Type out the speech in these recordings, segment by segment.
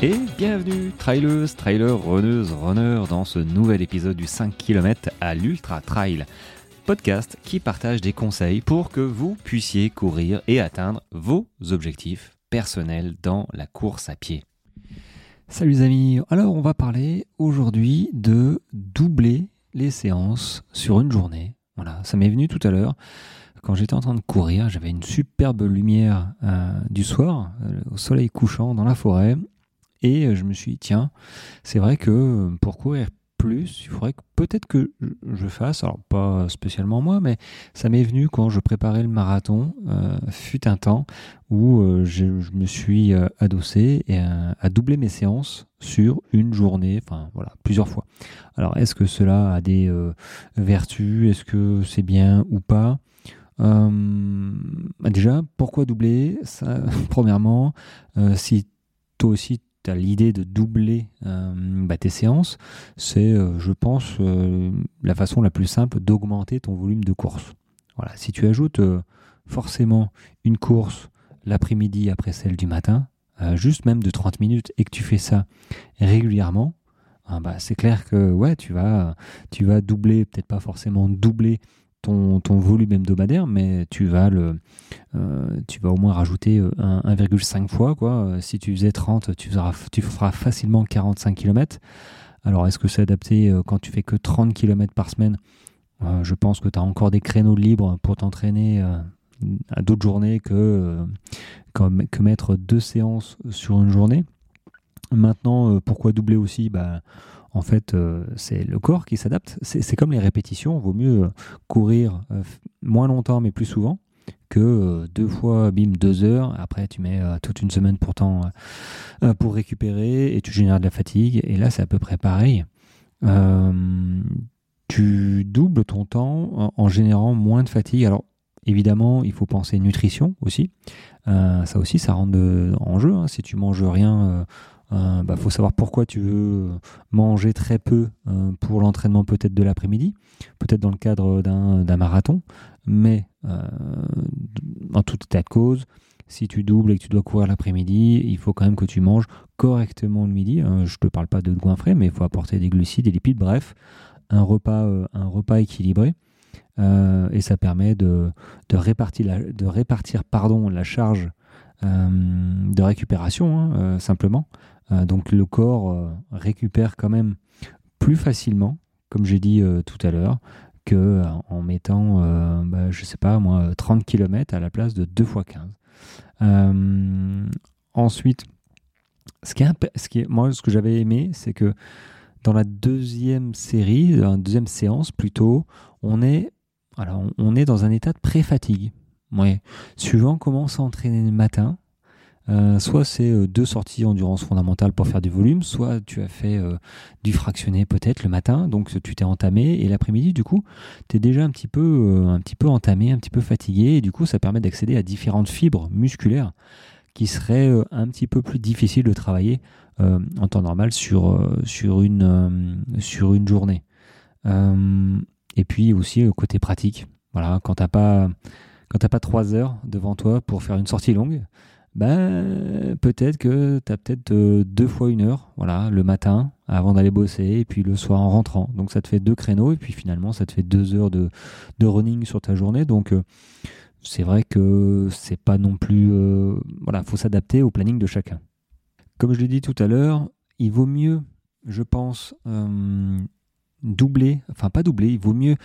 Et bienvenue, trailers, trailers, runneuses, runners, dans ce nouvel épisode du 5 km à l'Ultra Trail, podcast qui partage des conseils pour que vous puissiez courir et atteindre vos objectifs personnels dans la course à pied. Salut les amis, alors on va parler aujourd'hui de doubler les séances sur une journée. Voilà, ça m'est venu tout à l'heure quand j'étais en train de courir, j'avais une superbe lumière euh, du soir, euh, au soleil couchant dans la forêt, et euh, je me suis dit, tiens, c'est vrai que euh, pour courir plus, il faudrait que peut-être que je fasse, alors pas spécialement moi, mais ça m'est venu quand je préparais le marathon, euh, fut un temps où je, me suis adossé et, à doubler mes séances sur une journée, enfin voilà, plusieurs fois. Alors est-ce que cela a des vertus, est-ce que c'est bien ou pas? Déjà, pourquoi doubler? Ça, Premièrement, si toi aussi l'idée de doubler euh, bah, tes séances, c'est, euh, je pense, euh, la façon la plus simple d'augmenter ton volume de course. Voilà, si tu ajoutes forcément une course l'après-midi après celle du matin, juste même de 30 minutes, et que tu fais ça régulièrement, ah, bah, c'est clair que ouais, tu vas, tu vas doubler, peut-être pas forcément doubler ton, volume hebdomadaire, mais tu vas, le, euh, tu vas au moins rajouter 1,5 euh, fois. Quoi. Euh, si tu faisais 30, tu, feras, tu feras facilement 45 km. Alors, est-ce que c'est adapté quand tu fais que 30 km par semaine? Je pense que tu as encore des créneaux libres pour t'entraîner à d'autres journées que, que, mettre deux séances sur une journée. Maintenant, pourquoi doubler aussi bah, en fait, euh, c'est le corps qui s'adapte. C'est comme les répétitions. Vaut mieux euh, courir euh, moins longtemps, mais plus souvent, que deux fois, bim, deux heures. Après, tu mets toute une semaine pourtant pour récupérer et tu génères de la fatigue. Et là, c'est à peu près pareil. tu doubles ton temps en, générant moins de fatigue. Alors, évidemment, il faut penser nutrition aussi. ça aussi, ça rentre en jeu. Hein. Si tu manges rien il euh, bah, faut savoir pourquoi tu veux manger très peu euh, pour l'entraînement peut-être de l'après-midi, peut-être dans le cadre d'un marathon, mais euh, en tout état de cause, si tu doubles et que tu dois courir l'après-midi, il faut quand même que tu manges correctement le midi. Je ne te parle pas de goinfrer, mais il faut apporter des glucides, des lipides, bref, un repas, un repas équilibré. et ça permet de, répartir, la, de répartir pardon, la charge de récupération, hein, simplement, donc le corps euh, récupère quand même plus facilement, comme j'ai dit euh, tout à l'heure, que en mettant, bah, je sais pas moi, 30 km à la place de 2 x 15. ensuite, ce qui, est, ce qui est, moi, ce que j'avais aimé, c'est que dans la deuxième série, la deuxième séance plutôt, on est, alors, on est dans un état de pré-fatigue. Ouais. Suivant comment s'entraîner le matin, euh, soit c'est euh, deux sorties endurance fondamentale pour faire du volume, soit tu as fait euh, du fractionné peut-être le matin, donc tu t'es entamé et l'après-midi du coup tu es déjà un petit peu un entamé, un petit peu fatigué et du coup ça permet d'accéder à différentes fibres musculaires qui seraient un petit peu plus difficiles de travailler en temps normal sur une journée. et puis aussi côté pratique, voilà quand t'as pas quand pas trois heures devant toi pour faire une sortie longue, ben, peut-être que tu as peut-être euh, deux fois une heure, voilà, le matin avant d'aller bosser et puis le soir en rentrant. Donc ça te fait deux créneaux et puis finalement ça te fait deux heures de, running sur ta journée. Donc euh, c'est vrai que c'est pas non plus, euh, voilà, faut s'adapter au planning de chacun. Comme je l'ai dit tout à l'heure, il vaut mieux, je pense, doubler, enfin pas doubler, il vaut mieux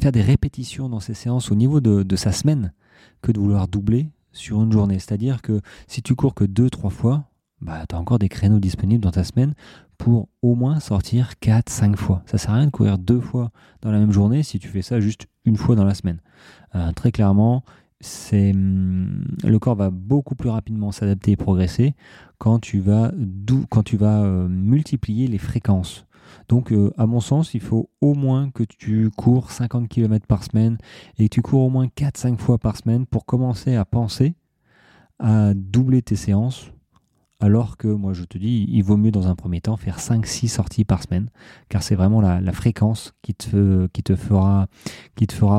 faire des répétitions dans ces séances au niveau de sa semaine que de vouloir doubler sur une journée. C'est-à-dire que si tu cours que deux, trois fois, bah, tu as encore des créneaux disponibles dans ta semaine pour au moins sortir 4, 5 fois. Ça sert à rien de courir deux fois dans la même journée si tu fais ça juste une fois dans la semaine. Euh, très clairement, c'est hum, le corps va beaucoup plus rapidement s'adapter et progresser quand tu vas, quand tu vas euh, multiplier les fréquences. Donc, euh, à mon sens, il faut au moins que tu cours 50 km par semaine et que tu cours au moins 4-5 fois par semaine pour commencer à penser à doubler tes séances. Alors que moi, je te dis, il vaut mieux dans un premier temps faire 5-6 sorties par semaine, car c'est vraiment la, fréquence qui te, fera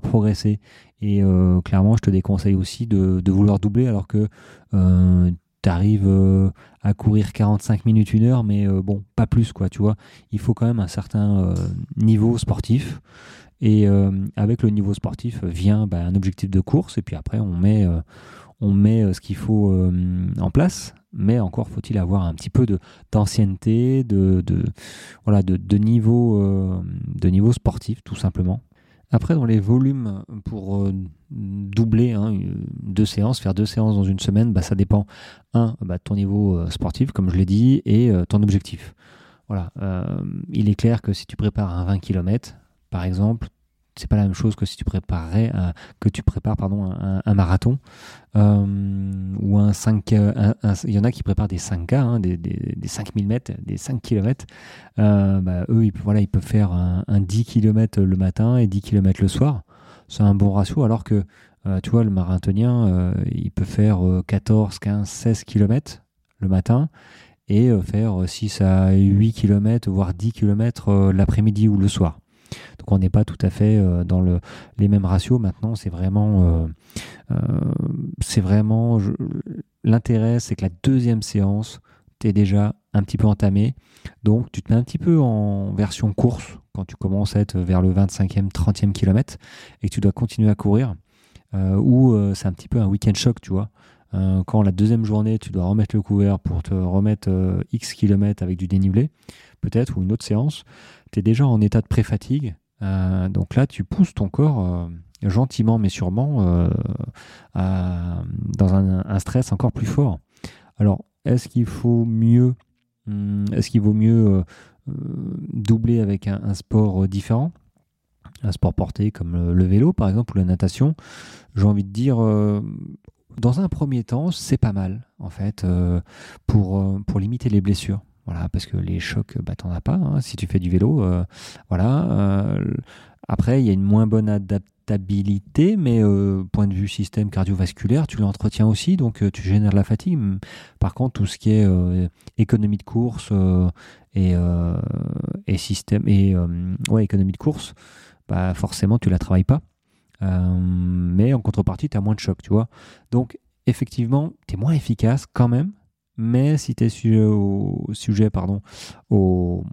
progresser. Et euh, clairement, je te déconseille aussi de, vouloir doubler alors que euh, tu arrives à courir 45 minutes, une heure, mais bon, pas plus, quoi, tu vois. Il faut quand même un certain niveau sportif. Et avec le niveau sportif vient bah, un objectif de course, et puis après, on met, on met ce qu'il faut en place mais encore faut-il avoir un petit peu de d'ancienneté, de, de, voilà, de, de niveau, euh, de niveau sportif tout simplement. Après, dans les volumes pour euh, doubler hein, deux séances, faire deux séances dans une semaine, bah, ça dépend un bah, de ton niveau euh, sportif, comme je l'ai dit, et ton objectif. Voilà, il est clair que si tu prépares un 20 km, par exemple, c'est pas la même chose que si tu préparais que tu prépares un, marathon euh, ou un 5 il y en a qui préparent des 5K hein, des, des, des, 5000 mètres des 5 km euh, bah, eux ils, peuvent faire un, 10 km le matin et 10 km le soir. C'est un bon ratio alors que euh, tu vois le marathonien il peut faire 14 15 16 km le matin et faire 6 à 8 km voire 10 km l'après-midi ou le soir donc on n'est pas tout à fait euh, dans le, les mêmes ratios. Maintenant, c'est vraiment, euh, euh, c'est vraiment l'intérêt, c'est que la deuxième séance, tu es déjà un petit peu entamé. Donc tu te mets un petit peu en version course quand tu commences à être vers le 25e, 30e kilomètre et que tu dois continuer à courir. ou c'est un petit peu un week-end choc, tu vois. Quand la deuxième journée, tu dois remettre le couvert pour te remettre X kilomètres avec du dénivelé, peut-être, ou une autre séance, tu es déjà en état de pré-fatigue. Euh, donc là, tu pousses ton corps euh, gentiment mais sûrement euh, dans un, stress encore plus fort. Alors, est-ce qu'il faut mieux, hmm, est-ce qu'il vaut mieux doubler avec un, sport différent? Un sport porté comme le, vélo par exemple ou la natation, j'ai envie de dire, dans un premier temps, c'est pas mal en fait pour, pour limiter les blessures. Voilà, parce que les chocs, bah, t'en as pas hein, si tu fais du vélo. Euh, voilà. Euh, après, il y a une moins bonne adaptabilité, mais euh, point de vue système cardiovasculaire, tu l'entretiens aussi, donc tu génères la fatigue. Par contre, tout ce qui est économie de course et, et, système et ouais, économie de course, bah, forcément, tu la travailles pas. Mais en contrepartie, tu as moins de chocs, tu vois. Donc, effectivement, tu es moins efficace quand même, mais si tu es sujet, pardon, aux,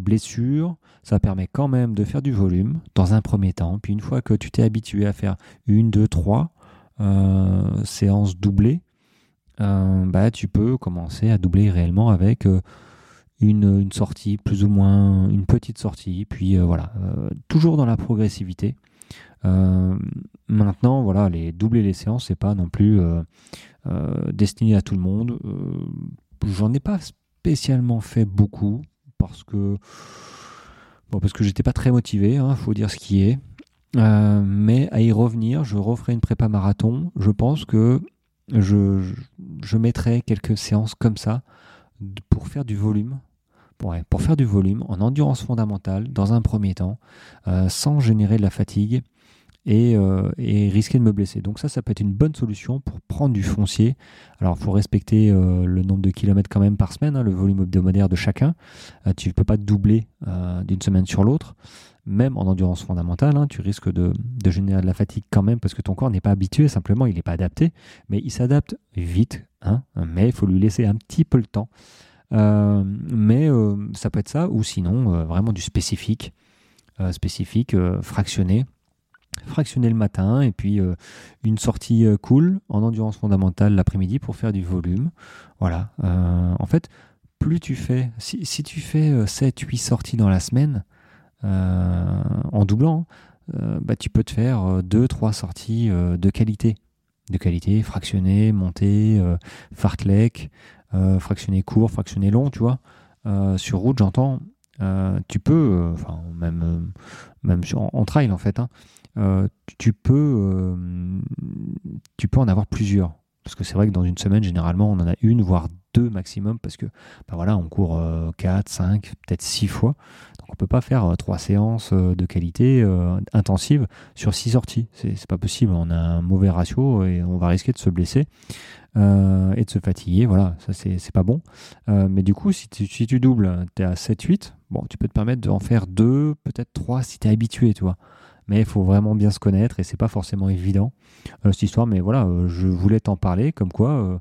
blessures, ça permet quand même de faire du volume dans un premier temps. Puis une fois que tu t'es habitué à faire une, deux, trois euh, séances doublées, euh, bah, tu peux commencer à doubler réellement avec euh, une, sortie, plus ou moins une petite sortie. Puis voilà, toujours dans la progressivité. Maintenant, voilà, les doubler les séances, c'est pas non plus euh, destiné à tout le monde. Euh, j'en ai pas spécialement fait beaucoup parce que bon, parce que j'étais pas très motivé, il hein, faut dire ce qui est. Euh, mais à y revenir, je referai une prépa marathon. Je pense que je, mettrai quelques séances comme ça pour faire du volume. Faire du volume en endurance fondamentale dans un premier temps, sans générer de la fatigue euh, et, risquer de me blesser. Donc ça, ça peut être une bonne solution pour prendre du foncier. Alors, il faut respecter euh, le nombre de kilomètres quand même par semaine, hein, le volume hebdomadaire de chacun. Euh, tu ne peux pas doubler d'une semaine sur l'autre. Même en endurance fondamentale, hein, tu risques de, générer de la fatigue quand même parce que ton corps n'est pas habitué, simplement il n'est pas adapté. Mais il s'adapte vite, hein, mais il faut lui laisser un petit peu le temps. mais ça peut être ça, ou sinon vraiment du spécifique, spécifique, fractionné fractionner le matin et puis euh, une sortie euh, cool en endurance fondamentale l'après-midi pour faire du volume. Voilà. Euh, en fait, plus tu fais, si, si tu fais 7-8 sorties dans la semaine en doublant, bah, tu peux te faire 2-3 sorties de qualité. De qualité, fractionné, monté, fartlek, fractionné court, fractionné long, tu vois. sur route, j'entends, tu peux, même, même en, en, trail en fait, hein, euh, tu, peux, euh, tu peux en avoir plusieurs. Parce que c'est vrai que dans une semaine, généralement, on en a une, voire deux maximum, parce que bah voilà, on court 4, 5, peut-être 6 fois. Donc on ne peut pas faire euh, trois séances de qualité intensive sur 6 sorties. C'est pas possible. On a un mauvais ratio et on va risquer de se blesser et de se fatiguer. Voilà, ça c'est pas bon. mais du coup, si tu, doubles, tu es à 7, 8, bon, tu peux te permettre d'en faire 2, peut-être 3 si tu es habitué, tu. Mais il faut vraiment bien se connaître et c'est pas forcément évident cette histoire. Mais voilà, je voulais t'en parler comme quoi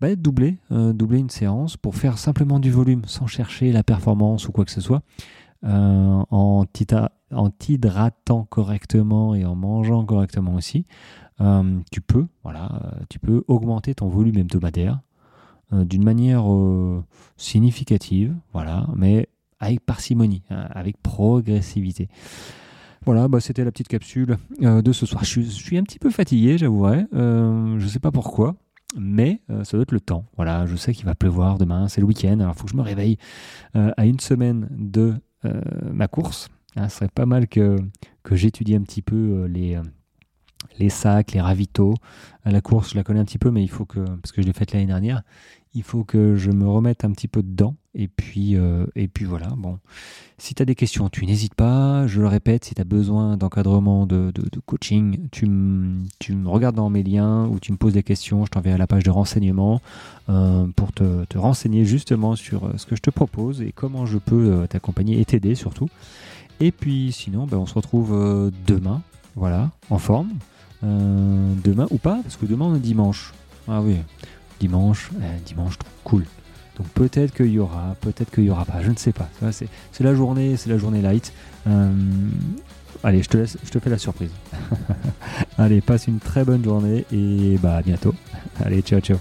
bah, doubler, doubler une séance pour faire simplement du volume sans chercher la performance ou quoi que ce soit. en t'hydratant correctement et en mangeant correctement aussi, tu peux, voilà, tu peux augmenter ton volume hebdomadaire euh, d'une manière euh, significative, voilà, mais avec parcimonie, hein, avec progressivité. Voilà, bah, c'était la petite capsule euh, de ce soir. Je, suis un petit peu fatigué, j'avouerai. je ne sais pas pourquoi, mais ça doit être le temps. Voilà, je sais qu'il va pleuvoir demain, c'est le week-end, alors il faut que je me réveille à une semaine de ma course. Hein, ce serait pas mal que, que j'étudie un petit peu les les sacs, les ravitaux. À la course, je la connais un petit peu, mais il faut que, parce que je l'ai faite l'année dernière, il faut que je me remette un petit peu dedans. Et puis, euh, et puis voilà. Bon, si tu as des questions, tu n'hésites pas. Je le répète, si tu as besoin d'encadrement, de, coaching, tu, me regardes dans mes liens ou tu me poses des questions. Je t'enverrai la page de renseignement euh, pour te, renseigner justement sur euh, ce que je te propose et comment je peux t'accompagner et t'aider surtout. Et puis sinon, ben, on se retrouve demain, voilà, en forme. Demain ou pas, parce que demain on est dimanche. Ah oui, dimanche, euh, dimanche cool. Donc peut-être qu'il y aura, peut-être qu'il y aura pas, je ne sais pas. C'est la journée, c'est la journée light. Euh, allez, je te laisse, je te fais la surprise. allez, passe une très bonne journée et bah à bientôt. Allez, ciao ciao.